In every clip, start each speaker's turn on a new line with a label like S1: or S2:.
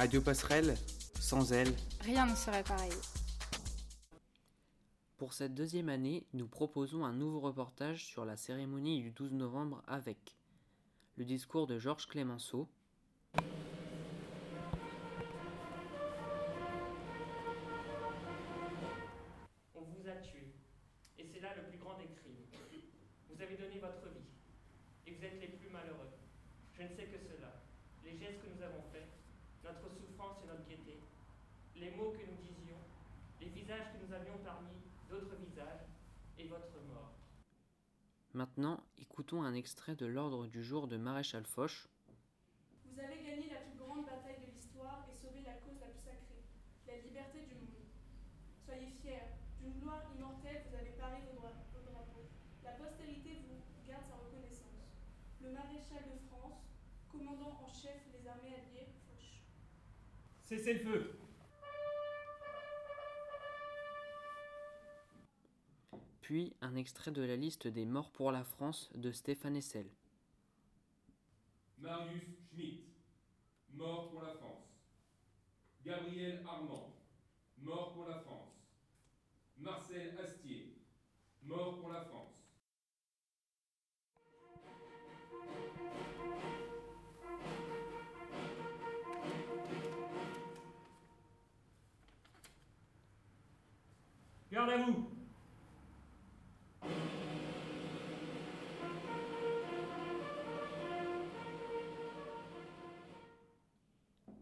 S1: Radio Passerelle, sans elle.
S2: Rien ne serait pareil.
S3: Pour cette deuxième année, nous proposons un nouveau reportage sur la cérémonie du 12 novembre avec le discours de Georges Clémenceau,
S4: On vous a tué. Et c'est là le plus grand des crimes. Vous avez donné votre vie. Et vous êtes les plus malheureux. Je ne sais que cela. Les gestes que nous avons faits, notre souffrance et notre gaieté, les mots que nous disions, les visages que nous avions parmi d'autres visages, et votre mort.
S3: Maintenant, écoutons un extrait de l'ordre du jour de Maréchal Foch.
S5: Vous avez gagné la plus grande bataille de l'histoire et sauvé la cause la plus sacrée, la liberté du monde. Soyez fiers, d'une gloire immortelle, vous avez paré vos, dra- vos drapeaux. La postérité vous garde sa reconnaissance. Le maréchal de France, commandant en chef des armées alliées.
S6: Cessez le feu
S3: Puis un extrait de la liste des morts pour la France de Stéphane Hessel.
S7: Marius Schmitt, mort pour la France. Gabriel Armand, mort pour la France. Marcel Astier, mort pour la France.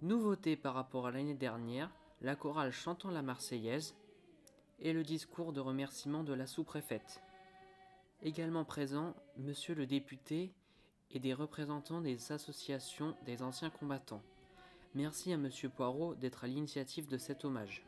S3: Nouveauté par rapport à l'année dernière, la chorale chantant la Marseillaise et le discours de remerciement de la sous-préfète. Également présent, monsieur le député et des représentants des associations des anciens combattants. Merci à monsieur Poirot d'être à l'initiative de cet hommage.